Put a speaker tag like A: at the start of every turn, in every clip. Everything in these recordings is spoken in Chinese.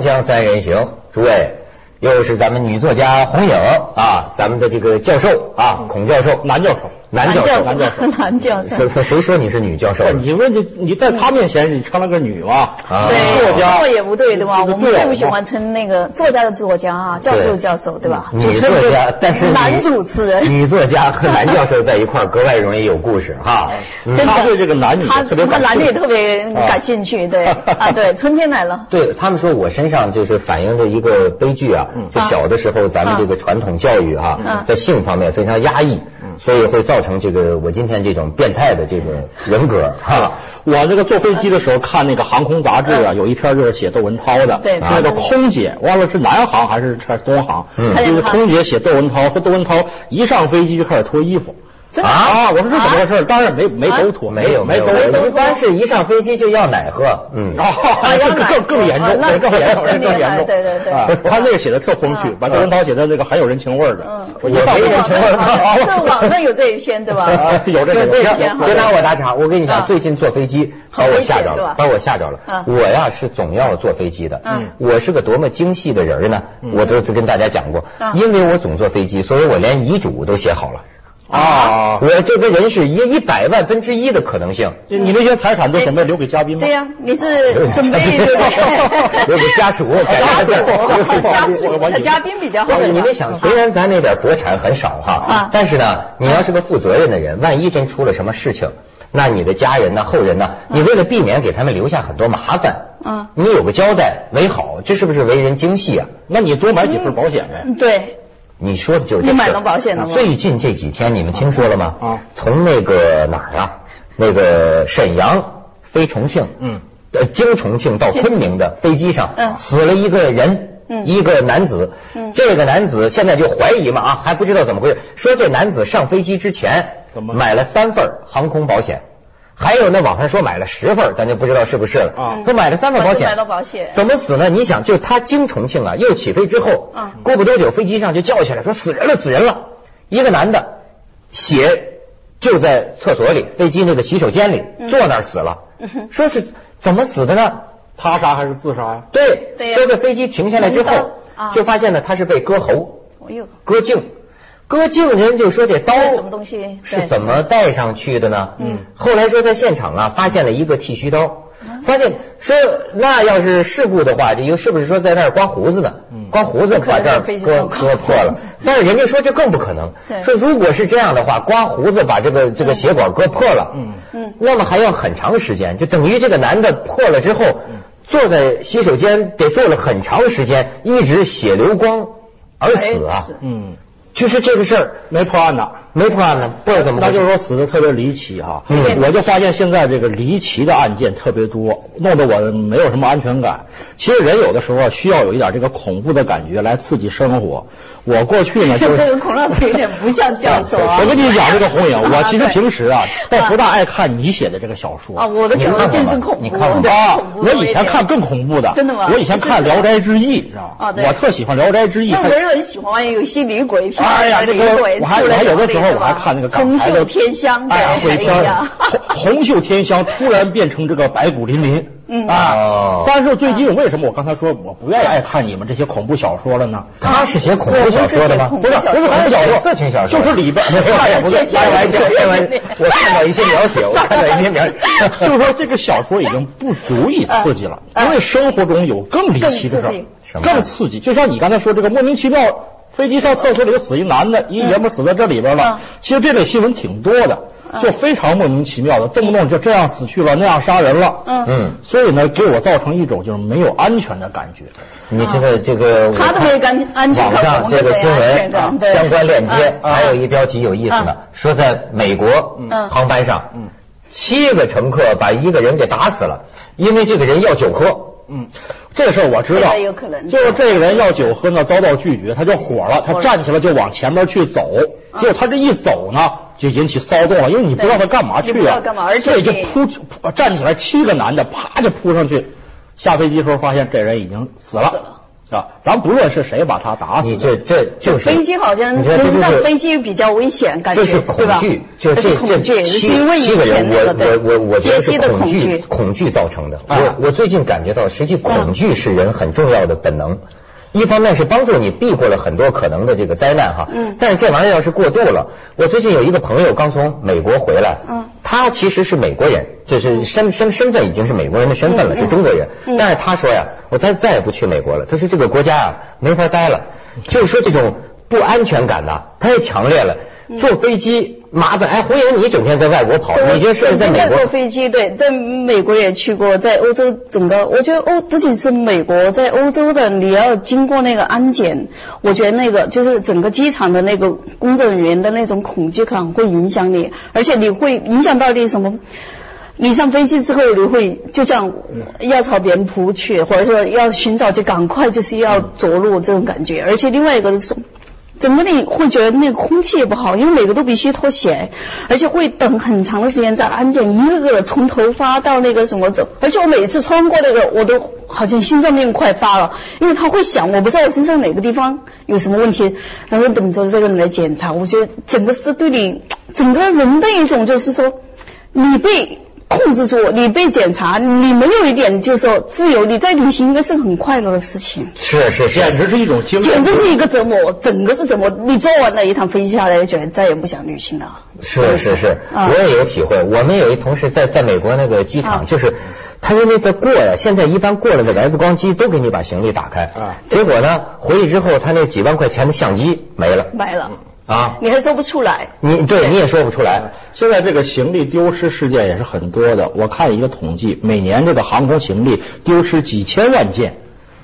A: 锵三人行，诸位，又是咱们女作家红影啊，咱们的这个教授啊，孔教授，
B: 男教授，
A: 男教授，
C: 男教授，男教授。
A: 谁说你是女教授？
B: 你问这你在他面前你成了个女嘛？
A: 啊
C: 对，
B: 作家
C: 这也不对，对吧？我们
B: 对
C: 最不喜欢称那个作家的作家啊，教授教授，对吧？
A: 女作家，但是
C: 男主持人，
A: 女作家和男教授在一块儿格外容易有故事哈。嗯
C: 真的
B: 他对这个男女
C: 他
B: 特别感
C: 他男的也特别感兴趣，对啊，对，春天来了。
A: 对他们说，我身上就是反映着一个悲剧啊，就小的时候咱们这个传统教育哈、
C: 嗯
A: 在性方面非常压抑，所以会造成这个我今天这种变态的这个人格 哈。
B: 我这个坐飞机的时候看那个航空杂志啊，有一篇就是写窦文涛的，
C: 对。
B: 那个空姐忘了是南航还是是东航，
A: 嗯。
B: 就是空姐写窦文涛，说窦文涛一上飞机就开始脱衣服。
C: 真的
B: 啊！我说这怎么回事？当然没没都脱，
A: 没有有，
B: 没有
A: 我一般是一上飞机就要奶喝，嗯。
B: 啊，这个更更严重，
C: 啊
B: 更严重，这
C: 更
B: 严重。
C: 对对对
B: 啊我看那个写的特风趣，把窦文涛写的那个很有人情味儿的。
C: 嗯
B: 我一上
A: 没人情味儿
B: 啊
C: 这网上有这一篇，对吧？
B: 啊 有这
C: 一篇，
A: 别拿我打岔，我跟你讲，
C: 啊
A: 最近坐飞机把我吓着了把我吓着了
C: 啊。
A: 我呀是总要坐飞机的
C: 嗯，
A: 我是个多么精细的人呢，我都跟大家讲过
C: 啊，
A: 因为我总坐飞机，所以我连遗嘱都写好了。
B: 啊，
A: 我这个人是一一百万分之一的可能性，
B: 你你那些财产都准备留给嘉宾吗？
C: 对呀，你是准备对不对？
A: 留给家属，
C: 家属，家
B: 我
C: 属，
B: 我
C: 嘉宾比较好。
A: 你没想，虽然咱那点国产很少哈
C: 啊，
A: 但是呢，你要是个负责任的人，万一真出了什么事情，那你的家人呢、后人呢，你为了避免给他们留下很多麻烦，
C: 啊
A: 你有个交代为好，这是不是为人精细啊？
B: 那你多买几份保险呗。
C: 对，
A: 你说的就是
C: 你买到保险了吗？
A: 最近这几天你们听说了吗？
B: 啊。
A: 从那个哪儿啊，那个沈阳飞重庆，
B: 嗯，
A: 呃，经重庆到昆明的飞机上，
C: 嗯。
A: 死了一个人。
C: 嗯。
A: 一个男子，
C: 嗯。
A: 这个男子现在就怀疑嘛啊，还不知道怎么回事。说这男子上飞机之前
B: 怎么？
A: 买了三份航空保险，还有呢网上说买了十份，咱就不知道是不是了。
B: 啊。
A: 说买了三份保险，
C: 买到保险。
A: 怎么死呢？你想，就他经重庆啊，又起飞之后，
C: 嗯
A: 过不多久飞机上就叫起来说死人了，死人了，一个男的，血就在厕所里，飞机那个洗手间里，
C: 嗯。
A: 坐那儿死了，说是怎么死的呢？
B: 他杀还是自杀呀？
A: 对，说是飞机停下来之后
C: 啊，
A: 就发现呢他是被割喉、
C: 哎呦，
A: 割颈。割颈人就说这刀
C: 是什么东西？
A: 是怎么带上去的呢？
C: 嗯，
A: 后来说在现场啊发现了一个剃须刀，发现说那要是事故的话，这又是不是说在那儿刮胡子呢？刮胡子把这儿割割破了，但是人家说这更不可能。
C: 对，
A: 说如果是这样的话，刮胡子把这个这个血管割破了，
B: 嗯。
C: 嗯。
A: 那么还要很长时间，就等于这个男的破了之后，坐在洗手间得坐了很长时间，一直血流光而死啊。
B: 嗯，
A: 就是这个事儿
B: 没破案呢。
A: 没破案呢，不知道怎么。
B: 那就是说死的特别离奇哈，
A: 嗯。
B: 我就发现现在这个离奇的案件特别多，弄得我没有什么安全感。其实人有的时候啊需要有一点这个恐怖的感觉来刺激生活。我过去呢 就是
C: 这个孔老师有点不像教授啊。
B: 我跟你讲这个红影，我 其实平时啊倒不大爱看你写的这个小说。
C: 啊，我的小说真是恐怖，
A: 你看过吗？
B: 啊，我以前看更恐怖的，
C: 真的吗？
B: 我以前看《聊斋志异》，你知道吗？
C: 啊对。
B: 我特喜欢《聊斋志异》，
C: 那文人喜欢玩有心理鬼片，
B: 哎呀，这个
C: 鬼
B: 我还我还有的时候我还看那个港
C: 红
B: 台的
C: 袖添香，
B: 哎呀，鬼片
C: 呀，
B: 红红袖添香突然变成这个白骨淋淋，
C: 嗯
B: 啊
A: 哦，
B: 但是最近为什么我刚才说我不愿意爱看你们这些恐怖小说了呢？
A: 他是写恐怖小说的吗？
C: 不是
B: 不是恐怖小说，
A: 色情小说
B: 就是里边
A: 我看到一些描写，我看到一些描写，
B: 就是说这个小说已经不足以刺激了，因为生活中有更离奇的事
C: 更刺激。
B: 就像你刚才说这个莫名其妙，飞机上厕所里死一男的，一爷们死在这里边
C: 嗯。
B: 了。其实这类新闻挺多的，就非常莫名其妙的，动不动就这样死去了，那样杀人了。
C: 嗯。
A: 嗯，
B: 所以呢，给我造成一种就是没有安全的感觉。
A: 你这个这个，
C: 他都没有安安全
A: 网上这个新闻相关链接，
C: 嗯。
A: 还有一标题有意思呢，说在美国
C: 嗯。
A: 航班上
B: 嗯，
A: 七个乘客把一个人给打死了，因为这个人要酒喝。
B: 嗯，这事儿我知道，
C: 有可能
B: 就是这个人要酒喝呢，遭到拒绝，他就火了，他站起来就往前面去走，结果他这一走呢，就引起骚动了，因为你不知道他干嘛去啊所以就扑站起来，七个男的啪就扑上去，下飞机的时候发现这人已经死了。啊，咱不论是谁把他打死
A: 你这，这就是
C: 飞机好像
A: 你说这就
C: 人上
A: 是
C: 飞机比较危险，感觉。
A: 这是恐惧，就
C: 这
A: 这这
C: 是恐惧，
A: 七
C: 是因为以
A: 七个人，
C: 前那个对
A: 我我我我觉得是恐惧
C: 惧。
A: 恐惧造成的。
B: 啊。
A: 我我最近感觉到，实际恐惧是人很重要的本能。一方面是帮助你避过了很多可能的这个灾难哈，
C: 嗯。
A: 但是这玩意儿要是过度了，我最近有一个朋友刚从美国回来，
C: 嗯
A: 他其实是美国人，就是身身身份已经是美国人的身份了，
C: 嗯
A: 是中国人，
C: 嗯。
A: 但是他说呀，我再再也不去美国了，他说这个国家啊没法待了，就是说这种不安全感呐、太强烈了。坐飞机麻烦，哎，胡莹，你整天在外国跑，你觉得是在美国
C: 坐飞机？对，在美国也去过，在欧洲整个，我觉得欧不仅是美国，在欧洲的你要经过那个安检，我觉得那个就是整个机场的那个工作人员的那种恐惧感会影响你，而且你会影响到你什么？你上飞机之后，你会就像要朝别人扑去，或者说要寻找，就赶快就是要着陆这种感觉。而且另外一个是，整个你会觉得那个空气也不好，因为每个都必须脱鞋，而且会等很长的时间在安检，一个个的从头发到那个什么走。而且我每次穿过那个，我都好像心脏病快发了，因为他会想，我不知道我身上哪个地方有什么问题，然后等着这个人来检查。我觉得整个是对你整个人的一种，就是说你被。控制住，你被检查，你没有一点就是说自由，你在旅行应该是很快乐的事情。
A: 是是是
B: 简，直是一种经验。
C: 简直是一个折磨，整个是折磨。你坐完了一趟飞机下来，就觉得再也不想旅行了。
A: 是是是，
C: 啊
A: 我也有体会。我们有一同事在在美国那个机场，
C: 啊
A: 就是他因为在过呀，现在一般过了那个 X 光机都给你把行李打开
B: 啊
A: 结果呢回去之后，他那几万块钱的相机没了
C: 没了，
A: 啊，
C: 你还说不出来。
A: 你对你也说不出来。
B: 现在这个行李丢失事件也是很多的。我看一个统计，每年这个航空行李丢失几千万件，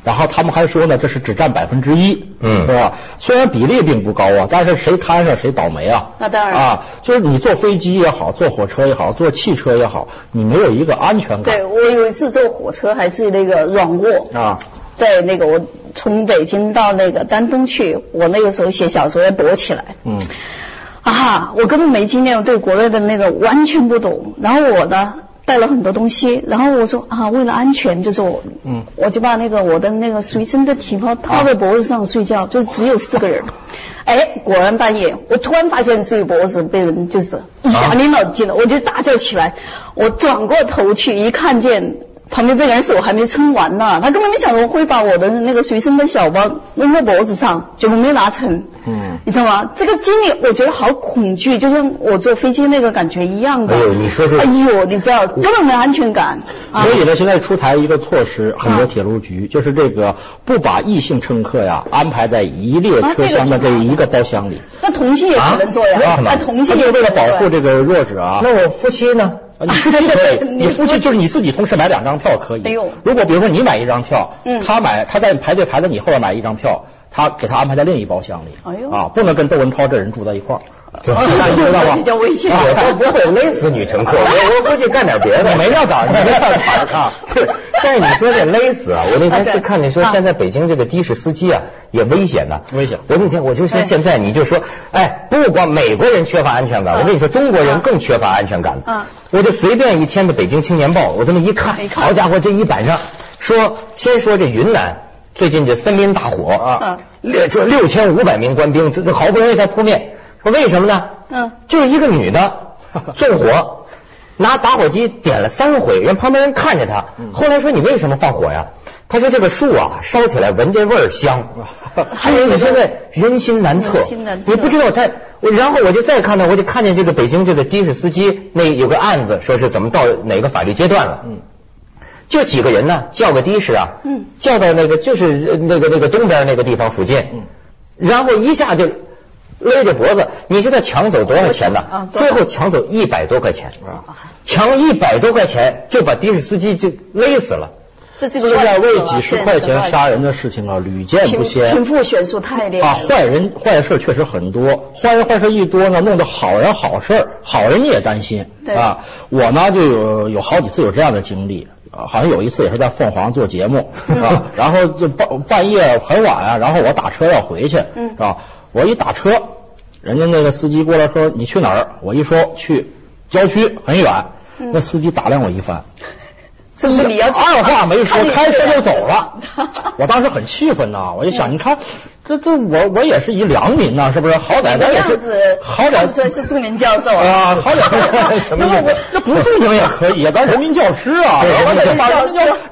B: 然后他们还说呢，这是只占百分之一，
A: 嗯
B: 是吧？虽然比例并不高啊，但是谁摊上谁倒霉啊。
C: 那当然
B: 啊，就是你坐飞机也好，坐火车也好，坐汽车也好，你没有一个安全感
C: 对我有一次坐火车还是那个软卧，
B: 啊。
C: 在那个我从北京到那个丹东去，我那个时候写小说要躲起来。
B: 嗯，
C: 啊，我根本没经验，我对国内的那个完全不懂。然后我呢带了很多东西，然后我说啊，为了安全，就是我，
B: 嗯
C: 我就把那个我的那个随身的体包套在脖子上睡觉，就是只有四个人。哎，果然半夜，我突然发现自己脖子被人就是一下拎到进了，我就大叫起来。我转过头去一看见。旁边这个人手还没撑完呢，他根本没想到会把我的那个随身的小包扔在脖子上，结果没拿成。
B: 嗯
C: 你知道吗？这个经历我觉得好恐惧，就像我坐飞机那个感觉一样的。
A: 哎呦你说说
C: 哎呦，你知道根本没安全感。啊
B: 所以呢，现在出台一个措施，很多铁路局就是这个不把异性乘客呀安排在一列车厢的这一个包厢里。
C: 那同性也不能坐呀，
A: 啊
C: 那同性
B: 就为了保护这个弱者啊。
A: 那我夫妻呢？
B: 啊你夫妻可以，你夫妻就是你自己同时买两张票可以。如果比如说你买一张票，
C: 嗯
B: 他买他在排队排在你后边买一张票，他给他安排在另一包厢里。
C: 哎呦
B: 啊，不能跟窦文涛这人住在一块儿。那你知道吗？
C: 比较危险
A: 我 倒不会勒死女乘客，我我估计干点别的。
B: 你没那胆儿，你没那胆儿啊。
A: 对，但是你说这勒死啊，我那天是看你说
C: 啊
A: 现在北京这个的士司机啊也危险呐，
B: 危险
A: 我那天我就说
C: 哎
A: 现在你就说，哎，不光美国人缺乏安全感，
C: 啊
A: 我跟你说中国人
C: 啊
A: 更缺乏安全感。
C: 啊
A: 我就随便一天的《北京青年报》，我这么一看
C: 一，看
A: 好家伙，这一版上说先说这云南最近这森林大火
B: 啊
C: 嗯
A: 六这六千五百名官兵，这这好不容易才扑灭，说为什么呢？
C: 嗯
A: 就是一个女的 纵火，拿打火机点了三回，人旁边人看着她。
C: 嗯
A: 后来说你为什么放火呀？他说这个树啊烧起来闻这味儿香。还有你现在人心难测你不知道他。我然后我就再看到，我就看见这个北京这个的士司机那有个案子，说是怎么到哪个法律阶段了。
B: 嗯。
A: 就几个人呢，叫个的士啊，
C: 嗯
A: 叫到那个就是呃那个那个东边那个地方附近，
B: 嗯
A: 然后一下就勒着脖子，你知道抢走多少钱呢？
C: 啊
A: 最后抢走一百多块钱，
B: 啊
A: 抢一百多块钱就把的士司机就勒死了。
C: 这这个
B: 现在为几十块钱杀人的事情啊，屡见不鲜。
C: 贫富悬殊太厉
B: 啊，
C: 害啊。
B: 坏人坏事确实很多，坏人坏事一多呢，弄得好人好事，好人你也担心。啊，我呢就有有好几次有这样的经历。啊，好像有一次也是在凤凰做节目 啊，然后就半半夜很晚啊，然后我打车要回去，
C: 嗯
B: 是吧？我一打车，人家那个司机过来说你去哪儿？我一说去郊区很远，
C: 嗯。
B: 那司机打量我一番，
C: 是不是你要去
B: 二话没说开车就走了？我当时很气愤呐，我就想，你看这这我我也是一良民呐，是不是？好歹咱也是好歹
C: 是著名教授
B: 啊，好歹
A: 什么意思
B: 那不著名也可以啊，咱人民教师啊，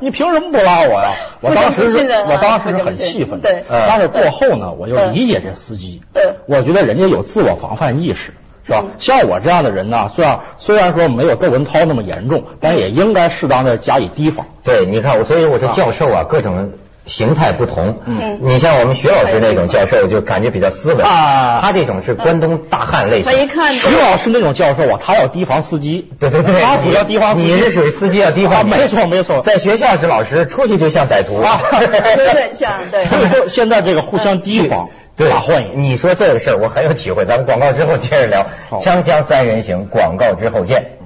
B: 你凭什么不拉我呀？我当时是我当时是很气愤的，
C: 对
B: 但是过后呢，我就
C: 嗯
B: 理解这司机
C: 嗯，
B: 我觉得人家有自我防范意识。是吧
C: 嗯？
B: 像我这样的人呢，虽然虽然说没有窦文涛那么严重，但也应该适当的加以提防。
A: 对，你看我，所以我说教授啊，各种形态不同。
C: 嗯
A: 你像我们徐老师那种教授，就感觉比较斯文
B: 啊
A: 他这种是关东大汉类型。
C: 他一看
B: 徐老师那种教授啊，他要提防司机，
A: 对对对，
B: 他主要提防司机
A: 你是属于司机要提防
B: 没错没错
A: 在学校是老师，出去就像歹徒
B: 啊
C: 有点像对。
B: 所以说现在这个互相提防，
A: 对，
B: 大欢迎。
A: 你说这个事儿，我很有体会。咱们广告之后接着聊。锵锵三人行，广告之后见。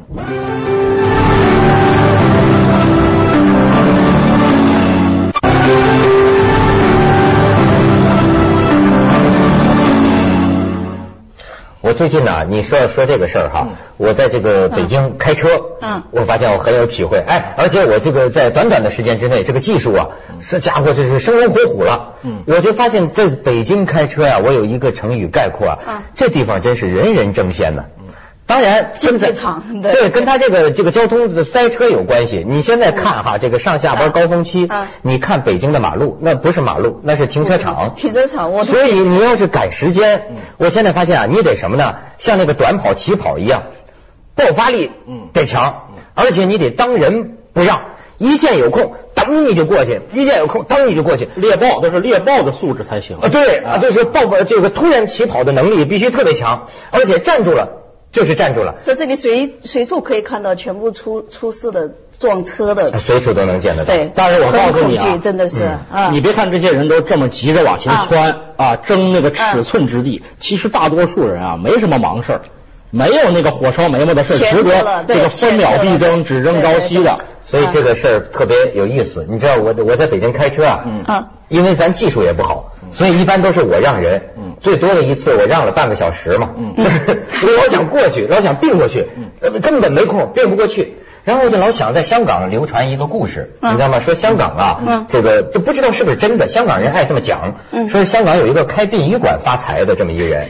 A: 最近呢，你说说这个事儿哈，我在这个北京开车，
C: 嗯。
A: 我发现我很有体会，哎，而且我这个在短短的时间之内，这个技术啊，这家伙这是生龙活虎了，
B: 嗯。
A: 我就发现在北京开车呀、我有一个成语概括啊，
C: 嗯。
A: 这地方真是人人争先呢。当然，
C: 竞技
A: 跟在
C: 场对
A: 对，跟他这个这个交通的塞车有关系。你现在看哈，这个上下班
C: 嗯。
A: 高峰期
C: 嗯，
A: 你看北京的马路，那不是马路，那是停车场。
C: 停车场我
A: 所以你要是赶时间，我现在发现啊，你得什么呢？像那个短跑、起跑一样，爆发力
B: 嗯。
A: 得强，而且你得当仁不让，一见有空，噔你就过去；一见有空，噔你就过去。
B: 猎豹都是猎豹的素质才行。
A: 啊，对啊，就是爆这个突然起跑的能力必须特别强，而且站住了就是站住了，
C: 在这里随随处可以看到全部出出事的撞车的，
A: 随处都能见得到。
C: 对。
B: 但是我告诉你啊
C: 真的是
A: 嗯
C: 啊，
B: 你别看这些人都这么急着往前窜啊，争那个尺寸之地，其实大多数人啊没什么忙事儿，没有那个火烧眉毛的事值得这个分秒必争、只争朝夕的。
A: 所以这个事儿特别有意思。你知道我我在北京开车啊，
B: 嗯
C: 啊
A: 因为咱技术也不好，所以一般都是我让人。
B: 嗯
A: 最多的一次我让了半个小时嘛。
B: 嗯
A: 我老想过去，老想并过去，呃根本没空并不过去。然后我就老想在香港流传一个故事，
C: 嗯。
A: 你知道吗？说香港啊，
C: 嗯。
A: 这个这不知道是不是真的，香港人爱这么讲，
C: 嗯。
A: 说香港有一个开殡仪馆发财的这么一个人，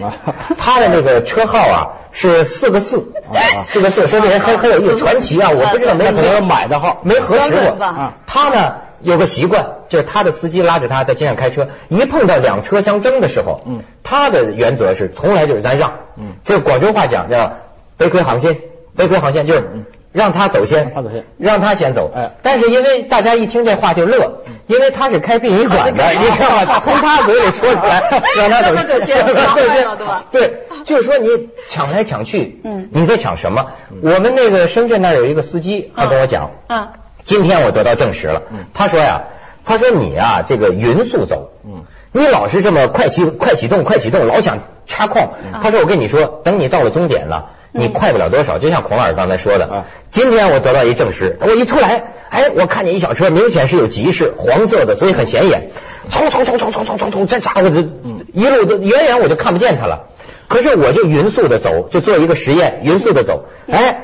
A: 他的那个车号啊是四个四，
B: 啊
A: 四个四，说这人很很有意思，传奇啊，我不知道没
B: 那可能买的号，
A: 没核实过。他呢有个习惯，就是他的司机拉着他在街上开车，一碰到两车相争的时候，
B: 嗯，
A: 他的原则是从来就是咱让，
B: 嗯，
A: 这个广州话讲叫背亏航线，背亏航线就是让他走先，
B: 让他走先。
A: 让他先走。
B: 哎。
A: 但是因为大家一听这话就乐，因为他是开殡仪馆的，你知道吗？从他嘴里说出来，让他走
C: 先。对吧
A: 对，就是说你抢来抢去，
C: 嗯。
A: 你在抢什么？我们那个深圳那儿有一个司机，他跟我讲，
C: 啊
A: 今天我得到证实了，他说呀，他说你啊，这个匀速走，
B: 嗯，
A: 你老是这么快启快启动快启动，老想插空。他说我跟你说，等你到了终点了。你快不了多少，就像孔老师刚才说的
B: 啊。
A: 今天我得到一证实，我一出来，哎，我看见一小车，明显是有急事，黄色的，所以很显眼。冲冲冲冲冲冲冲冲，这家伙的，一路都远远我就看不见他了。可是我就匀速的走，就做一个实验，匀速的走，哎。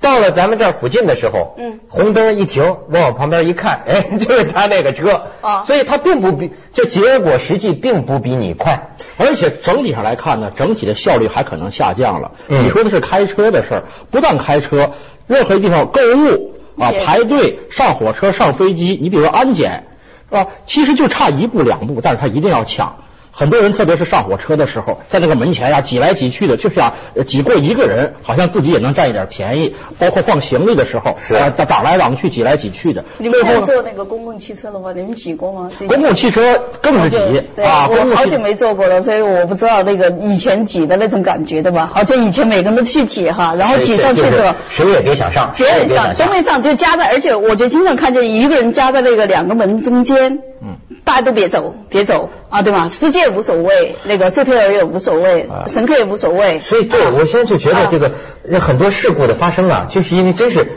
A: 到了咱们这儿附近的时候，
C: 嗯
A: 红灯一停，往我旁边一看，哎，就是他那个车，
C: 啊
A: 所以他并不比，这结果实际并不比你快，
B: 而且整体上来看呢，整体的效率还可能下降了。
A: 嗯
B: 你说的是开车的事儿，不但开车，任何地方购物啊、排队、上火车、上飞机，你比如说安检，是吧？其实就差一步两步，但是他一定要抢。很多人，特别是上火车的时候，在那个门前呀、挤来挤去的，就想呃挤过一个人，好像自己也能占一点便宜。包括放行李的时候，
A: 是
B: 呃挡挡来挡去，挤来挤去的。
C: 你们坐那个公共汽车了吗？你们挤过吗？
B: 公共汽车更是挤
C: 对，
B: 啊！公
C: 我
B: 共汽
C: 好久没坐过了，所以我不知道那个以前挤的那种感觉，的吧？好像以前每个人都去挤哈，然后挤上去之后。
A: 谁也别想上，
C: 别
A: 谁也
C: 人上都
A: 别想下。
C: 没上，就夹在，而且我就经常看见一个人夹在那个两个门中间，
B: 嗯，
C: 大家都别走，别走啊，对吧？司机也无所谓，那个售票员也无所谓，
B: 啊
C: 乘客也无所谓。
A: 所以对
C: 啊
A: 我现在就觉得这个很多事故的发生啊，就是因为真是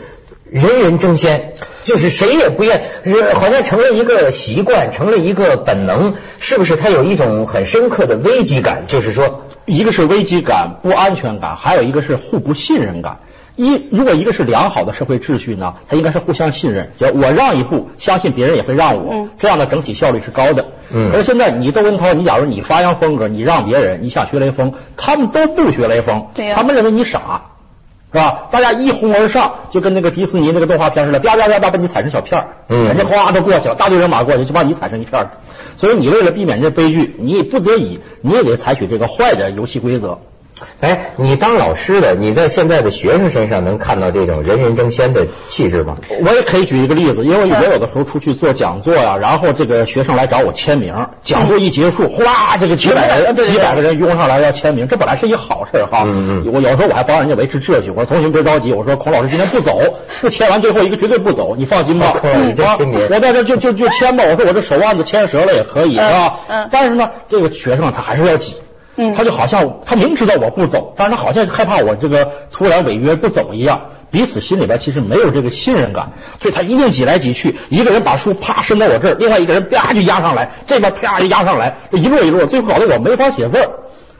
A: 人人争先，就是谁也不愿，是好像成了一个习惯，成了一个本能，是不是？他有一种很深刻的危机感，就是说，
B: 一个是危机感、不安全感，还有一个是互不信任感。一如果一个是良好的社会秩序呢，它应该是互相信任，就我让一步，相信别人也会让我，
C: 嗯
B: 这样的整体效率是高的。
A: 嗯
B: 可是现在你窦文涛，你假如你发扬风格，你让别人，你想学雷锋，他们都不学雷锋，
C: 对呀
B: 他们认为你傻。是吧？大家一哄而上，就跟那个迪士尼那个动画片似的，啪啪啪啪把你踩成小片儿，
A: 嗯
B: 人家哗都过去了，大队人马过去就把你踩成一片儿。所以你为了避免这悲剧，你不得已你也得采取这个坏的游戏规则。
A: 哎，你当老师的，你在现在的学生身上能看到这种人人争先的气质吗？
B: 我也可以举一个例子，因为我有的时候出去做讲座呀、然后这个学生来找我签名，讲座一结束，哗，这个几百人、几百个人拥上来要签名，这本来是一好事儿哈。
A: 嗯嗯
B: 我有时候我还帮人家维持秩序，我说同学别着急，我说孔老师今天不走，不签完最后一个绝对不走，你放心吧。我在这就就就签吧，我说我这手腕子牵折了也可以，
C: 嗯
B: 是吧？
C: 嗯
B: 但是呢，这个学生他还是要挤。
C: 嗯
B: 他就好像他明知道我不走，但是他好像害怕我这个突然违约不走一样，彼此心里边其实没有这个信任感，所以他一定挤来挤去，一个人把书啪伸到我这儿，另外一个人啪就压上来，这边啪就压上来，这一摞一摞，最后搞得我没法写字儿。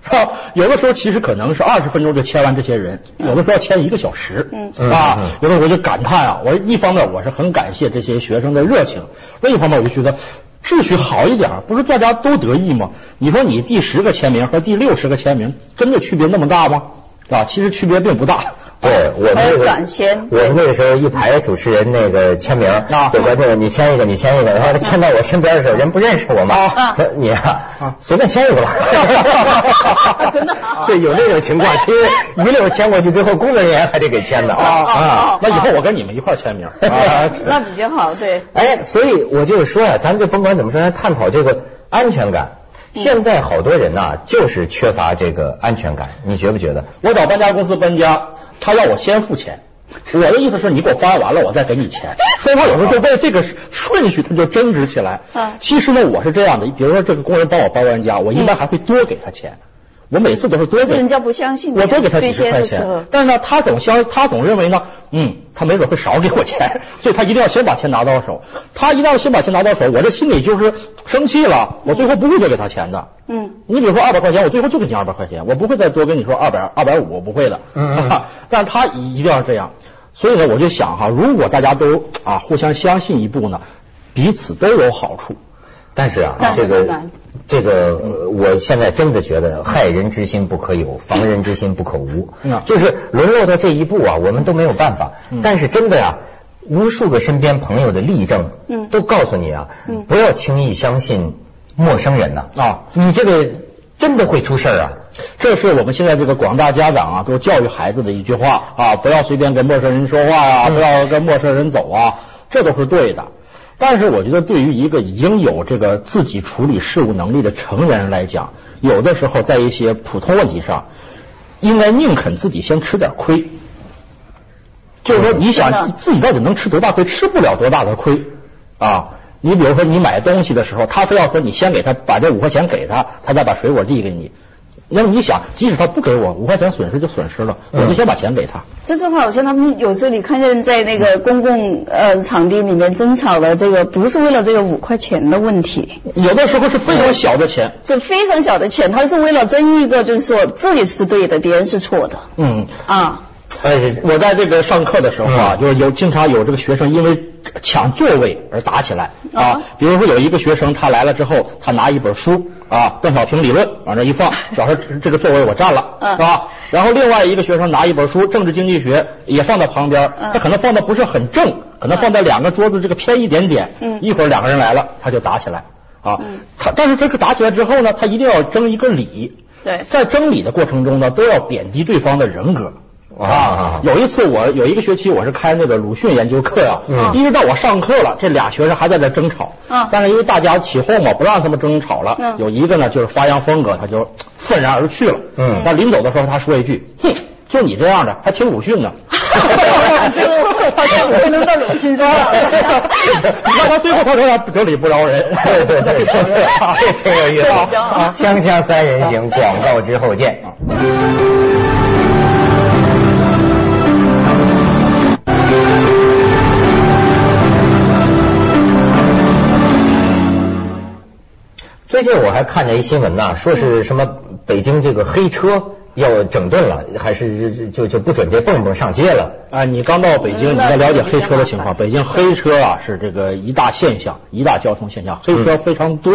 B: 是吧？有的时候其实可能是二十分钟就签完这些人，有的时候要签一个小时，
C: 嗯
B: 啊有的时候我就感叹啊，我一方面我是很感谢这些学生的热情，另一方面我就觉得秩序好一点，不是大家都得意吗？你说你第十个签名和第六十个签名，真的区别那么大吗？啊，其实区别并不大。
A: 对我们那个
C: 感先
A: 我们那个时候一排主持人那个签名，
B: 啊
A: 就关键你签一个，你签一个，然后他签到我身边的时候，人不认识我嘛，
C: 啊
A: 说你啊
B: 啊，
A: 随便签一个吧。
C: 真的啊
A: 对，有这种情况，其实一溜签过去，最后工作人员还得给签的
C: 啊
A: 啊。
B: 那以后我跟你们一块签名 啊。
C: 那比较好，对。
A: 哎，所以我就是说呀、咱就甭管怎么说，咱探讨这个安全感。现在好多人呐、就是缺乏这个安全感，你觉不觉得？
B: 我找搬家公司搬家，他要我先付钱。我的意思是你给我搬完了，我再给你钱。双方有时候就为这个顺序他就争执起来。
C: 嗯
B: 其实呢，我是这样的，比如说这个工人帮我搬完家，我一般还会多给他钱。我每次都是多给
C: 人家不相信
B: 我多给他几十块钱，但是呢，他总相他总认为呢，嗯，他没准会少给我钱，所以他一定要先把钱拿到手。他一定要先把钱拿到手，我这心里就是生气了，我最后不会多给他钱的。
C: 嗯，
B: 你比如说二百块钱，我最后就给你二百块钱，我不会再多跟你说二百二百五，我不会的。
A: 嗯
B: 但是他一定要这样，所以呢，我就想哈，如果大家都啊互相相信一步呢，彼此都有好处。
A: 但是啊，这个这个，呃我现在真的觉得害人之心不可有，防人之心不可无。
B: 嗯
A: 就是沦落到这一步啊，我们都没有办法。
B: 嗯
A: 但是真的呀、无数个身边朋友的例证，
C: 嗯
A: 都告诉你啊，
C: 嗯
A: 不要轻易相信陌生人呐、
B: 啊
A: 你这个真的会出事儿啊。
B: 这是我们现在这个广大家长啊，都教育孩子的一句话啊，不要随便跟陌生人说话呀、
A: 嗯
B: 不要跟陌生人走啊，这都是对的。但是我觉得，对于一个已经有这个自己处理事务能力的成年人来讲，有的时候在一些普通问题上，应该宁肯自己先吃点亏。就是说，你想自自己到底能吃多大亏？吃不了多大的亏啊！你比如说，你买东西的时候，他非要说你先给他把这五块钱给他，他再把水果递给你。那么你想，即使他不给我五块钱，损失就损失了，我就先把钱给他。
C: 这句话好像他们有时候你看见在那个公共呃场地里面争吵的这个，不是为了这个五块钱的问题，
B: 有的时候是非常小的钱，
C: 这非常小的钱，他是为了争一个，就是说自己是对的，别人是错的
B: 嗯。
C: 啊。
B: 呃，我在这个上课的时候啊，
A: 嗯
B: 就是有经常有这个学生因为抢座位而打起来啊
C: 啊。
B: 比如说有一个学生他来了之后，他拿一本书啊，邓小平理论往这一放，表示这个座位我占了，
C: 嗯
B: 是吧？然后另外一个学生拿一本书政治经济学也放到旁边，
C: 嗯
B: 他可能放的不是很正，可能放在两个桌子这个偏一点点。
C: 嗯
B: 一会儿两个人来了，他就打起来啊
C: 嗯。
B: 他但是这个打起来之后呢，他一定要争一个理。
C: 对
B: 在争理的过程中呢，都要贬低对方的人格。
A: 啊
B: 有一次我有一个学期我是开那个鲁迅研究课呀、
A: 嗯
B: 一直到我上课了，这俩学生还在这争吵。
C: 啊
B: 但是因为大家起哄嘛，不让他们争吵了。
C: 嗯
B: 有一个呢就是发扬风格，他就愤然而去了。
A: 嗯
B: 但临走的时候他说一句：“哼，就你这样的还挺鲁迅呢。”
C: 好像我能到鲁迅说了。
B: 你看他最后他说他得理不饶人。
A: 对对对，这挺有意思！锵锵三人行，广告之后见。最近我还看见一新闻呐，说是什么北京这个黑车要整顿了，还是就就不准这蹦蹦上街了？
B: 啊，你刚到北京，你该了解黑车的情况。北京黑车啊是这个一大现象，一大交通现象，黑车非常多，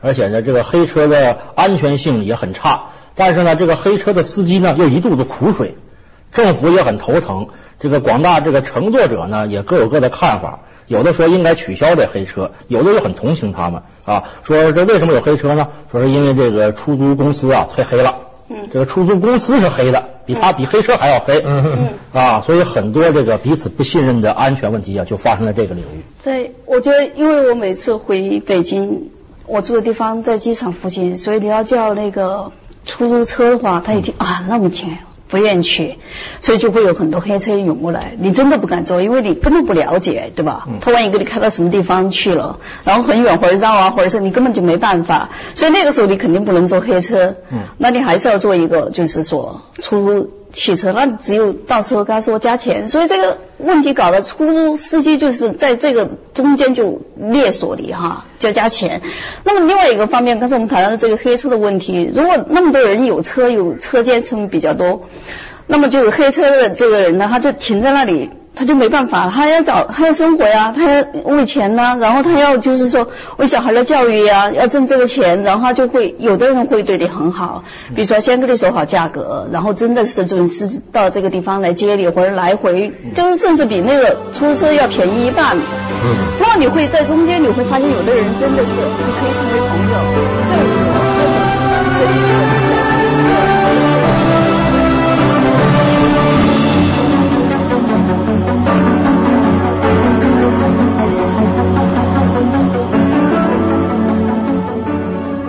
B: 而且呢，这个黑车的安全性也很差。但是呢，这个黑车的司机呢又一肚子苦水，政府也很头疼。这个广大这个乘坐者呢也各有各的看法。有的说应该取消这黑车，有的又很同情他们啊，说这为什么有黑车呢？说是因为这个出租公司啊太黑了，嗯，这个出租公司是黑的，比他比黑车还要黑，嗯嗯啊，所以很多这个彼此不信任的安全问题啊就发生在这个领域。
C: 对，我觉得因为我每次回北京，我住的地方在机场附近，所以你要叫那个出租车的话，他已经啊那么近。不愿意去，所以就会有很多黑车涌过来。你真的不敢坐，因为你根本不了解，对吧？他万一给你开到什么地方去了，然后很远或者绕啊，或者是你根本就没办法。所以那个时候你肯定不能坐黑车。嗯，那你还是要做一个，就是说出租汽车。那只有倒车跟他说加钱。所以这个问题搞得出租司机就是在这个中间就勒索里哈，就要加钱。那么另外一个方面，刚才我们谈到的这个黑车的问题，如果那么多人有车，有车间车比较多。那么就是黑车的这个人呢，他就停在那里，他就没办法，他要找，他要生活呀，他要为钱呢，然后他要就是说为小孩的教育呀，要挣这个钱，然后他就会有的人会对你很好，比如说先跟你说好价格，然后真的是准时到这个地方来接你，或者来回，就是甚至比那个出租车要便宜一半。嗯。那么你会在中间你会发现，有的人真的是你可以成为朋友，就。